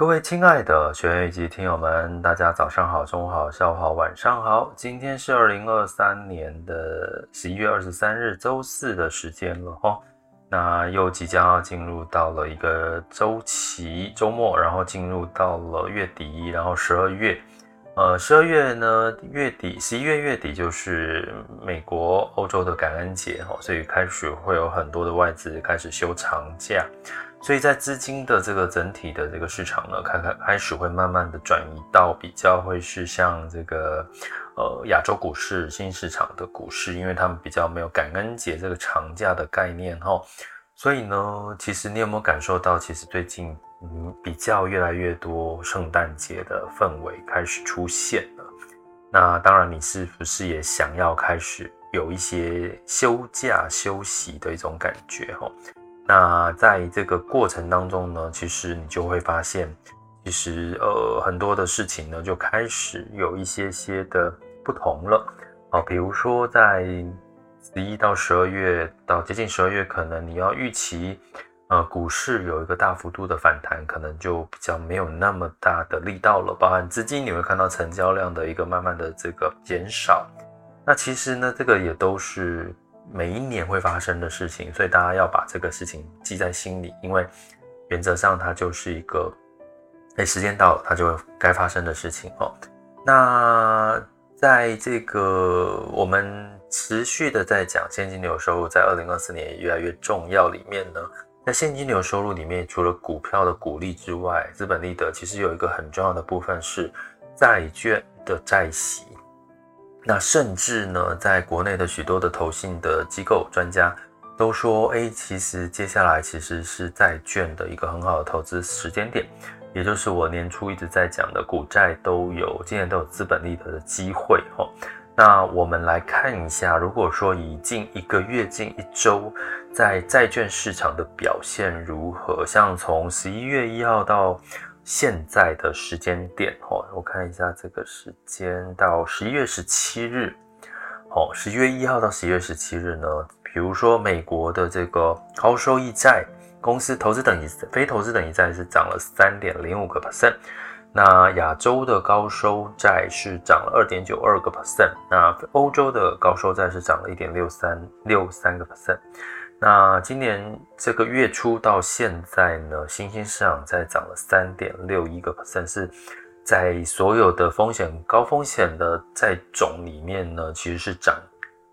各位亲爱的学员以及听友们，大家早上好、中午好、下午好、晚上好。今天是二零二三年的十一月二十三日，周四的时间了哦。那又即将要进入到了一个周期周末，然后进入到了月底，然后十二月。呃，十二月呢，月底，十一月月底就是美国、欧洲的感恩节哈，所以开始会有很多的外资开始休长假。所以在资金的这个整体的这个市场呢，开开开始会慢慢的转移到比较会是像这个呃亚洲股市、新市场的股市，因为他们比较没有感恩节这个长假的概念哈。所以呢，其实你有没有感受到，其实最近嗯比较越来越多圣诞节的氛围开始出现了。那当然，你是不是也想要开始有一些休假休息的一种感觉哈？那在这个过程当中呢，其实你就会发现，其实呃很多的事情呢就开始有一些些的不同了啊，比如说在十一到十二月到接近十二月，可能你要预期呃股市有一个大幅度的反弹，可能就比较没有那么大的力道了，包含资金你会看到成交量的一个慢慢的这个减少，那其实呢这个也都是。每一年会发生的事情，所以大家要把这个事情记在心里，因为原则上它就是一个，哎，时间到了，它就会该发生的事情哦。那在这个我们持续的在讲现金流收入，在二零二四年也越来越重要里面呢，在现金流收入里面，除了股票的股利之外，资本利得其实有一个很重要的部分是债券的债息。那甚至呢，在国内的许多的投信的机构专家都说，哎，其实接下来其实是债券的一个很好的投资时间点，也就是我年初一直在讲的股债都有，今年都有资本利得的机会哈。那我们来看一下，如果说以近一个月、近一周，在债券市场的表现如何？像从十一月一号到现在的时间点，哦，我看一下这个时间到十一月十七日，哦，十一月一号到十一月十七日呢，比如说美国的这个高收益债公司投资等级非投资等级债是涨了三点零五个 percent，那亚洲的高收债是涨了二点九二个 percent，那欧洲的高收债是涨了一点六三六三个 percent。那今年这个月初到现在呢，新兴市场在涨了三点六一个 percent，是在所有的风险高风险的债种里面呢，其实是涨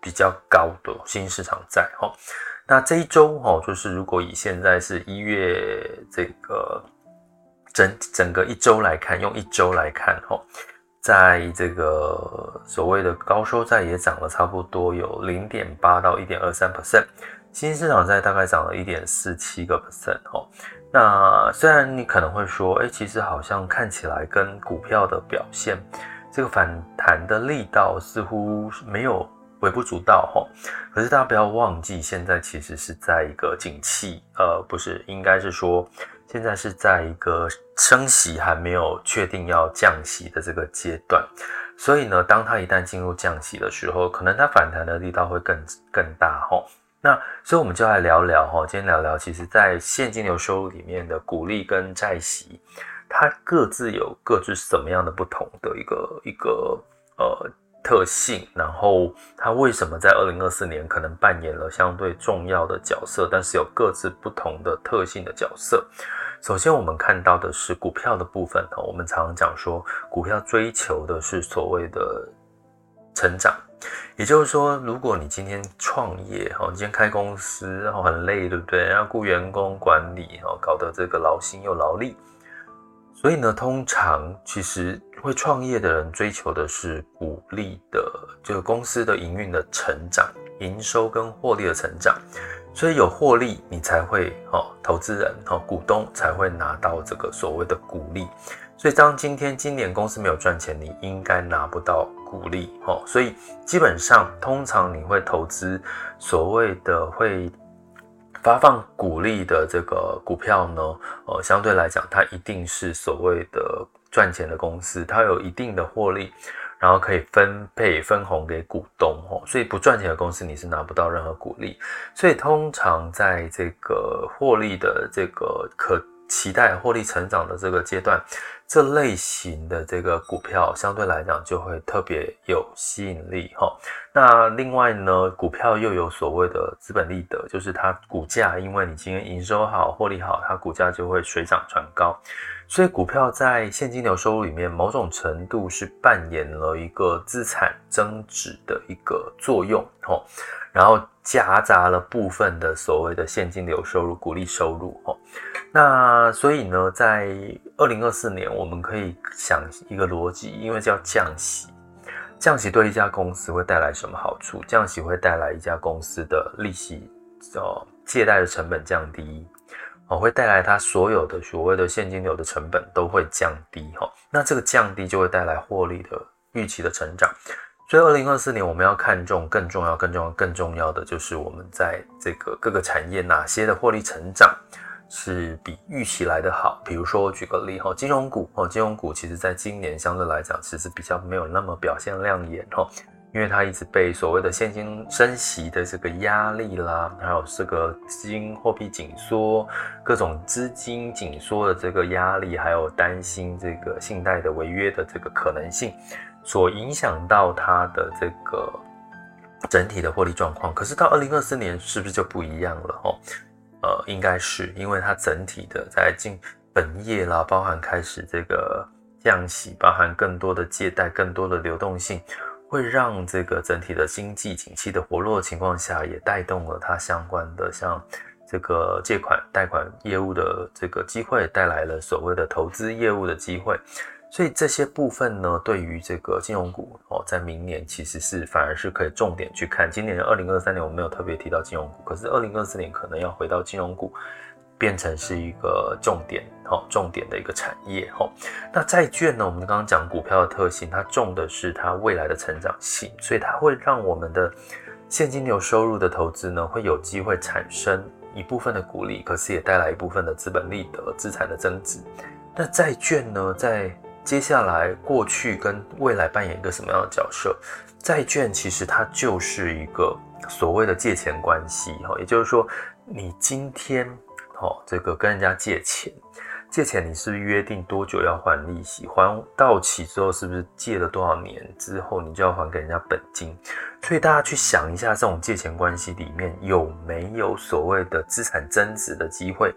比较高的新兴市场债哈。那这一周哈，就是如果以现在是一月这个整整个一周来看，用一周来看哈，在这个所谓的高收债也涨了差不多有零点八到一点二三 percent。新兴市场债大概涨了一点四七个 percent 哦。那虽然你可能会说，哎，其实好像看起来跟股票的表现，这个反弹的力道似乎没有微不足道哈。可是大家不要忘记，现在其实是在一个景气，呃，不是，应该是说现在是在一个升息还没有确定要降息的这个阶段。所以呢，当它一旦进入降息的时候，可能它反弹的力道会更更大哈。那所以我们就来聊聊哈，今天聊聊，其实在现金流收入里面的股利跟债息，它各自有各自什么样的不同的一个一个呃特性，然后它为什么在二零二四年可能扮演了相对重要的角色，但是有各自不同的特性的角色。首先，我们看到的是股票的部分哈，我们常常讲说，股票追求的是所谓的成长，也就是说，如果你今天创业，哦，你今天开公司，然后很累，对不对？然后雇员工管理，哦，搞得这个劳心又劳力。所以呢，通常其实会创业的人追求的是股利的，这个公司的营运的成长、营收跟获利的成长。所以有获利，你才会哦，投资人哦，股东才会拿到这个所谓的股利。所以当今天今年公司没有赚钱，你应该拿不到股利哦。所以基本上，通常你会投资所谓的会。发放股利的这个股票呢，呃，相对来讲，它一定是所谓的赚钱的公司，它有一定的获利，然后可以分配分红给股东哦。所以不赚钱的公司，你是拿不到任何股利。所以通常在这个获利的这个可期待获利成长的这个阶段。这类型的这个股票相对来讲就会特别有吸引力哈。那另外呢，股票又有所谓的资本利得，就是它股价，因为你今天营收好、获利好，它股价就会水涨船高。所以股票在现金流收入里面，某种程度是扮演了一个资产增值的一个作用哈。然后夹杂了部分的所谓的现金流收入、股利收入哈。那所以呢，在二零二四年，我们可以想一个逻辑，因为叫降息，降息对一家公司会带来什么好处？降息会带来一家公司的利息，哦，借贷的成本降低，哦，会带来它所有的所谓的现金流的成本都会降低，哈，那这个降低就会带来获利的预期的成长。所以二零二四年我们要看重更重要、更重要、更重要的就是我们在这个各个产业哪些的获利成长。是比预期来的好，比如说我举个例哈，金融股哦，金融股其实在今年相对来讲，其实比较没有那么表现亮眼哈，因为它一直被所谓的现金升息的这个压力啦，还有这个资金货币紧缩、各种资金紧缩的这个压力，还有担心这个信贷的违约的这个可能性，所影响到它的这个整体的获利状况。可是到二零二四年是不是就不一样了哦？呃，应该是因为它整体的在进本业啦，包含开始这个降息，包含更多的借贷，更多的流动性，会让这个整体的经济景气的活络情况下，也带动了它相关的像这个借款、贷款业务的这个机会，带来了所谓的投资业务的机会。所以这些部分呢，对于这个金融股哦，在明年其实是反而是可以重点去看。今年二零二三年我没有特别提到金融股，可是二零二四年可能要回到金融股，变成是一个重点哦，重点的一个产业哦。那债券呢，我们刚刚讲股票的特性，它重的是它未来的成长性，所以它会让我们的现金流收入的投资呢，会有机会产生一部分的股利，可是也带来一部分的资本利得、资产的增值。那债券呢，在接下来，过去跟未来扮演一个什么样的角色？债券其实它就是一个所谓的借钱关系，哈，也就是说，你今天，哈，这个跟人家借钱，借钱你是不是约定多久要还利息？还到期之后是不是借了多少年之后你就要还给人家本金？所以大家去想一下，这种借钱关系里面有没有所谓的资产增值的机会？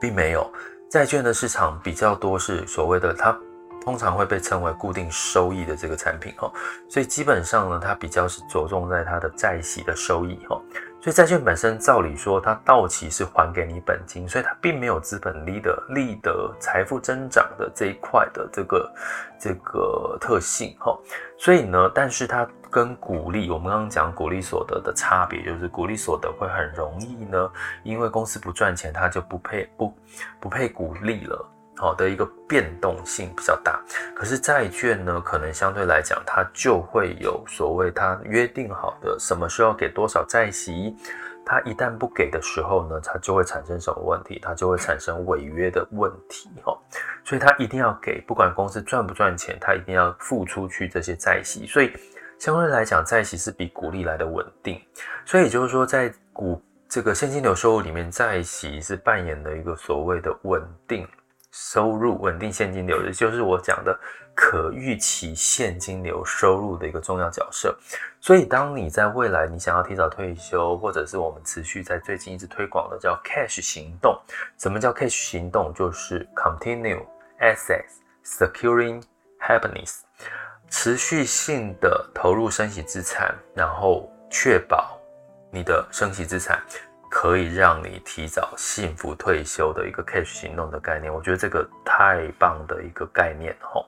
并没有。债券的市场比较多是所谓的，它通常会被称为固定收益的这个产品哈，所以基本上呢，它比较是着重在它的债息的收益哈。所以债券本身照理说，它到期是还给你本金，所以它并没有资本利得、利得、财富增长的这一块的这个这个特性哈。所以呢，但是它跟股利，我们刚刚讲股利所得的差别，就是股利所得会很容易呢，因为公司不赚钱，它就不配不不配股利了。好的一个变动性比较大，可是债券呢，可能相对来讲，它就会有所谓它约定好的什么时候给多少债息，它一旦不给的时候呢，它就会产生什么问题？它就会产生违约的问题哈。所以它一定要给，不管公司赚不赚钱，它一定要付出去这些债息。所以相对来讲，债息是比股利来的稳定。所以也就是说，在股这个现金流收入里面，债息是扮演了一个所谓的稳定。收入、稳定现金流，也就是我讲的可预期现金流收入的一个重要角色。所以，当你在未来你想要提早退休，或者是我们持续在最近一直推广的叫 cash 行动。什么叫 cash 行动？就是 continue assets securing happiness，持续性的投入生息资产，然后确保你的生息资产。可以让你提早幸福退休的一个 cash 行动的概念，我觉得这个太棒的一个概念吼。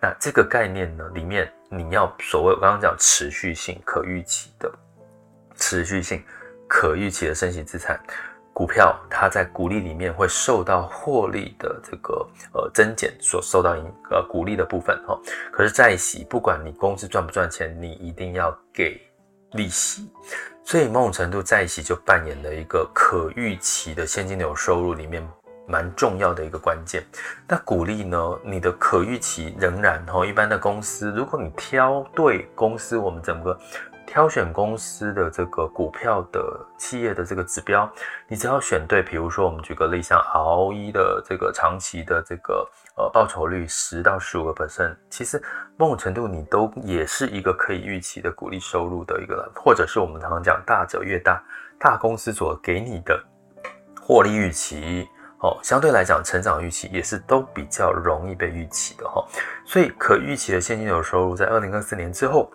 那这个概念呢，里面你要所谓我刚刚讲持续性、可预期的持续性、可预期的升息资产股票，它在股利里面会受到获利的这个呃增减所受到影呃股利的部分哈。可是债息，不管你公司赚不赚钱，你一定要给利息。所以某种程度，在一起就扮演了一个可预期的现金流收入里面蛮重要的一个关键。那股利呢？你的可预期仍然哈，一般的公司，如果你挑对公司，我们整个。挑选公司的这个股票的企业的这个指标，你只要选对，比如说我们举个例，像 ROE 的这个长期的这个呃报酬率十到十五个 percent，其实某种程度你都也是一个可以预期的鼓励收入的一个，或者是我们常常讲大者越大，大公司所给你的获利预期哦，相对来讲成长预期也是都比较容易被预期的哈，所以可预期的现金流收入在二零二四年之后。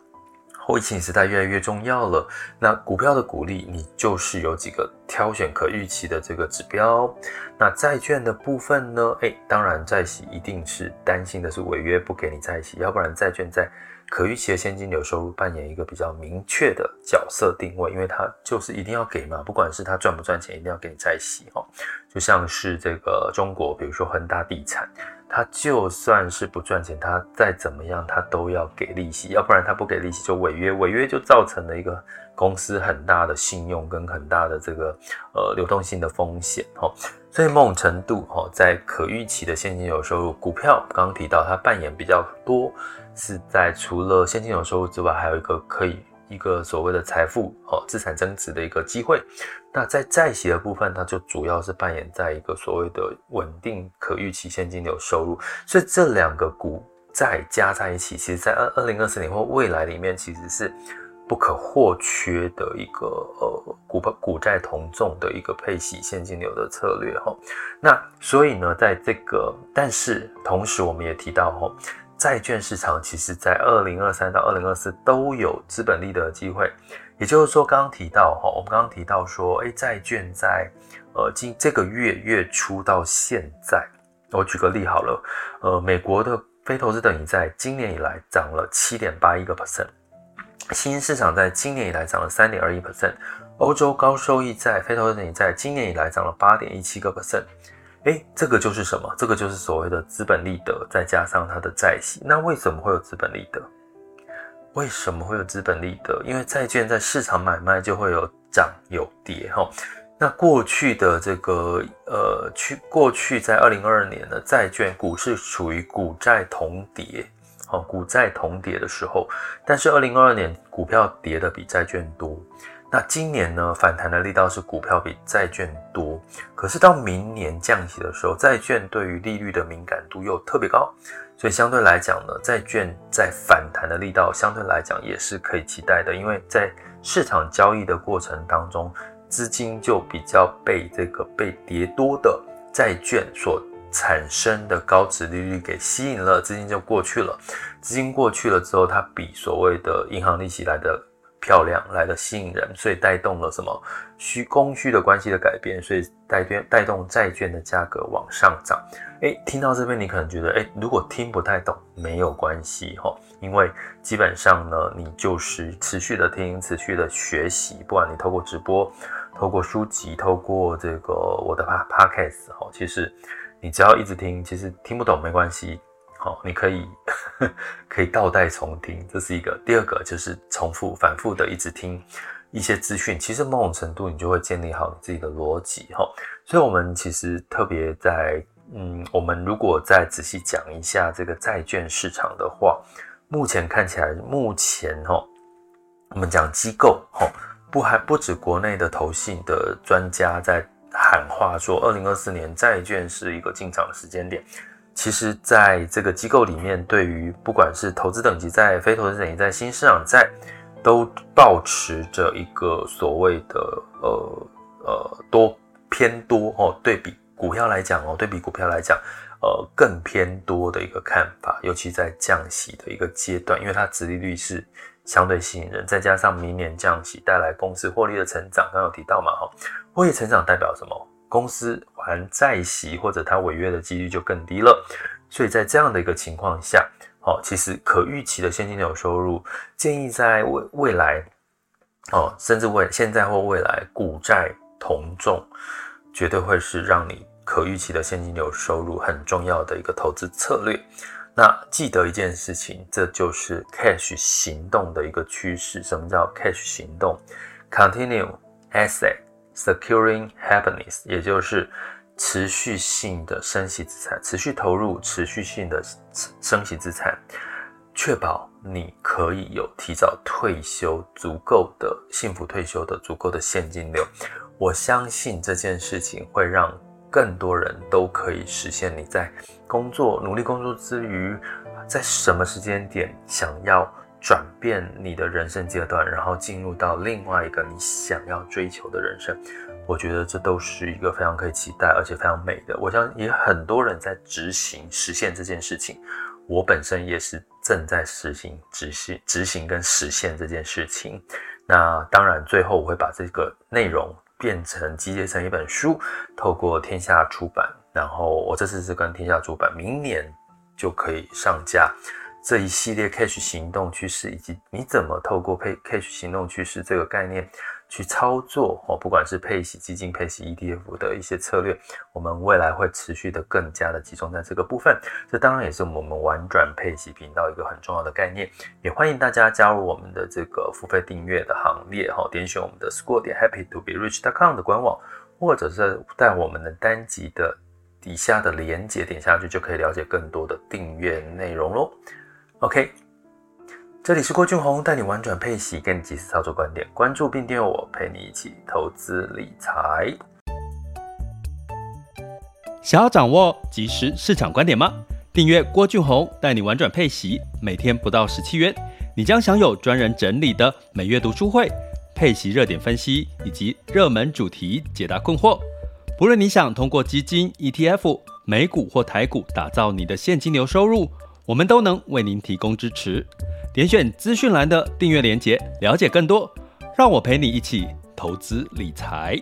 后疫情时代越来越重要了。那股票的股利，你就是有几个挑选可预期的这个指标。那债券的部分呢？诶，当然债息一定是担心的是违约不给你债息，要不然债券在可预期的现金流收入扮演一个比较明确的角色定位，因为它就是一定要给嘛，不管是它赚不赚钱，一定要给你债息哦。就像是这个中国，比如说恒大地产。他就算是不赚钱，他再怎么样，他都要给利息，要不然他不给利息就违约，违约就造成了一个公司很大的信用跟很大的这个呃流动性的风险哈。所以某种程度哈，在可预期的现金流收入，股票刚刚提到它扮演比较多，是在除了现金流收入之外，还有一个可以。一个所谓的财富哦，资产增值的一个机会。那在债息的部分，它就主要是扮演在一个所谓的稳定可预期现金流收入。所以这两个股债加在一起，其实在二二零二四年或未来里面，其实是不可或缺的一个呃股股债同重的一个配息现金流的策略哈。那所以呢，在这个但是同时我们也提到哈。债券市场其实，在二零二三到二零二四都有资本利得机会，也就是说，刚刚提到哈，我们刚刚提到说，诶，债券在呃今这个月月初到现在，我举个例好了，呃，美国的非投资等级债今年以来涨了七点八一个 percent，新兴市场在今年以来涨了三点二一 percent，欧洲高收益债非投资等级债今年以来涨了八点一七个 percent。哎，这个就是什么？这个就是所谓的资本利得，再加上它的债息。那为什么会有资本利得？为什么会有资本利得？因为债券在市场买卖就会有涨有跌，哈。那过去的这个呃，去过去在二零二二年的债券股市处于股债同跌，哦，股债同跌的时候，但是二零二二年股票跌的比债券多。那今年呢，反弹的力道是股票比债券多，可是到明年降息的时候，债券对于利率的敏感度又特别高，所以相对来讲呢，债券在反弹的力道相对来讲也是可以期待的，因为在市场交易的过程当中，资金就比较被这个被跌多的债券所产生的高值利率给吸引了，资金就过去了，资金过去了之后，它比所谓的银行利息来的。漂亮来的吸引人，所以带动了什么需供需的关系的改变，所以带动带动债券的价格往上涨。诶，听到这边你可能觉得，诶，如果听不太懂没有关系哈，因为基本上呢，你就是持续的听，持续的学习，不管你透过直播、透过书籍、透过这个我的 podcast 哈，其实你只要一直听，其实听不懂没关系。好，你可以可以倒带重听，这是一个。第二个就是重复、反复的一直听一些资讯，其实某种程度你就会建立好你自己的逻辑哈。所以，我们其实特别在嗯，我们如果再仔细讲一下这个债券市场的话，目前看起来，目前哈，我们讲机构哈，不还不止国内的投信的专家在。喊话说，二零二四年债券是一个进场的时间点。其实，在这个机构里面，对于不管是投资等级债、非投资等级债、新市场债，都保持着一个所谓的呃呃多偏多哦，对比股票来讲哦，对比股票来讲，呃更偏多的一个看法，尤其在降息的一个阶段，因为它殖利率是相对吸引人，再加上明年降息带来公司获利的成长，刚刚有提到嘛哈，获利成长代表什么？公司还债息或者它违约的几率就更低了，所以在这样的一个情况下，哦，其实可预期的现金流收入，建议在未未来，哦，甚至未现在或未来，股债同重，绝对会是让你可预期的现金流收入很重要的一个投资策略。那记得一件事情，这就是 cash 行动的一个趋势。什么叫 cash 行动？Continue asset。Securing happiness，也就是持续性的升息资产，持续投入，持续性的升息资产，确保你可以有提早退休足够的幸福退休的足够的现金流。我相信这件事情会让更多人都可以实现你在工作努力工作之余，在什么时间点想要。转变你的人生阶段，然后进入到另外一个你想要追求的人生，我觉得这都是一个非常可以期待，而且非常美的。我相信也很多人在执行实现这件事情，我本身也是正在实行执行执行跟实现这件事情。那当然，最后我会把这个内容变成集结成一本书，透过天下出版。然后我这次是跟天下出版，明年就可以上架。这一系列 cash 行动趋势，以及你怎么透过配 cash 行动趋势这个概念去操作哦，不管是配息基金、配息 ETF 的一些策略，我们未来会持续的更加的集中在这个部分。这当然也是我们玩转配息频道一个很重要的概念。也欢迎大家加入我们的这个付费订阅的行列哈，点选我们的 school 点 happy to be rich.com 的官网，或者是在我们的单集的底下的连结点下去，就可以了解更多的订阅内容喽。OK，这里是郭俊宏，带你玩转配息，跟及时操作观点，关注并订阅我，陪你一起投资理财。想要掌握即时市场观点吗？订阅郭俊宏，带你玩转配息，每天不到十七元，你将享有专人整理的每月读书会、配息热点分析以及热门主题解答困惑。不论你想通过基金、ETF、美股或台股打造你的现金流收入。我们都能为您提供支持，点选资讯栏的订阅连结，了解更多。让我陪你一起投资理财。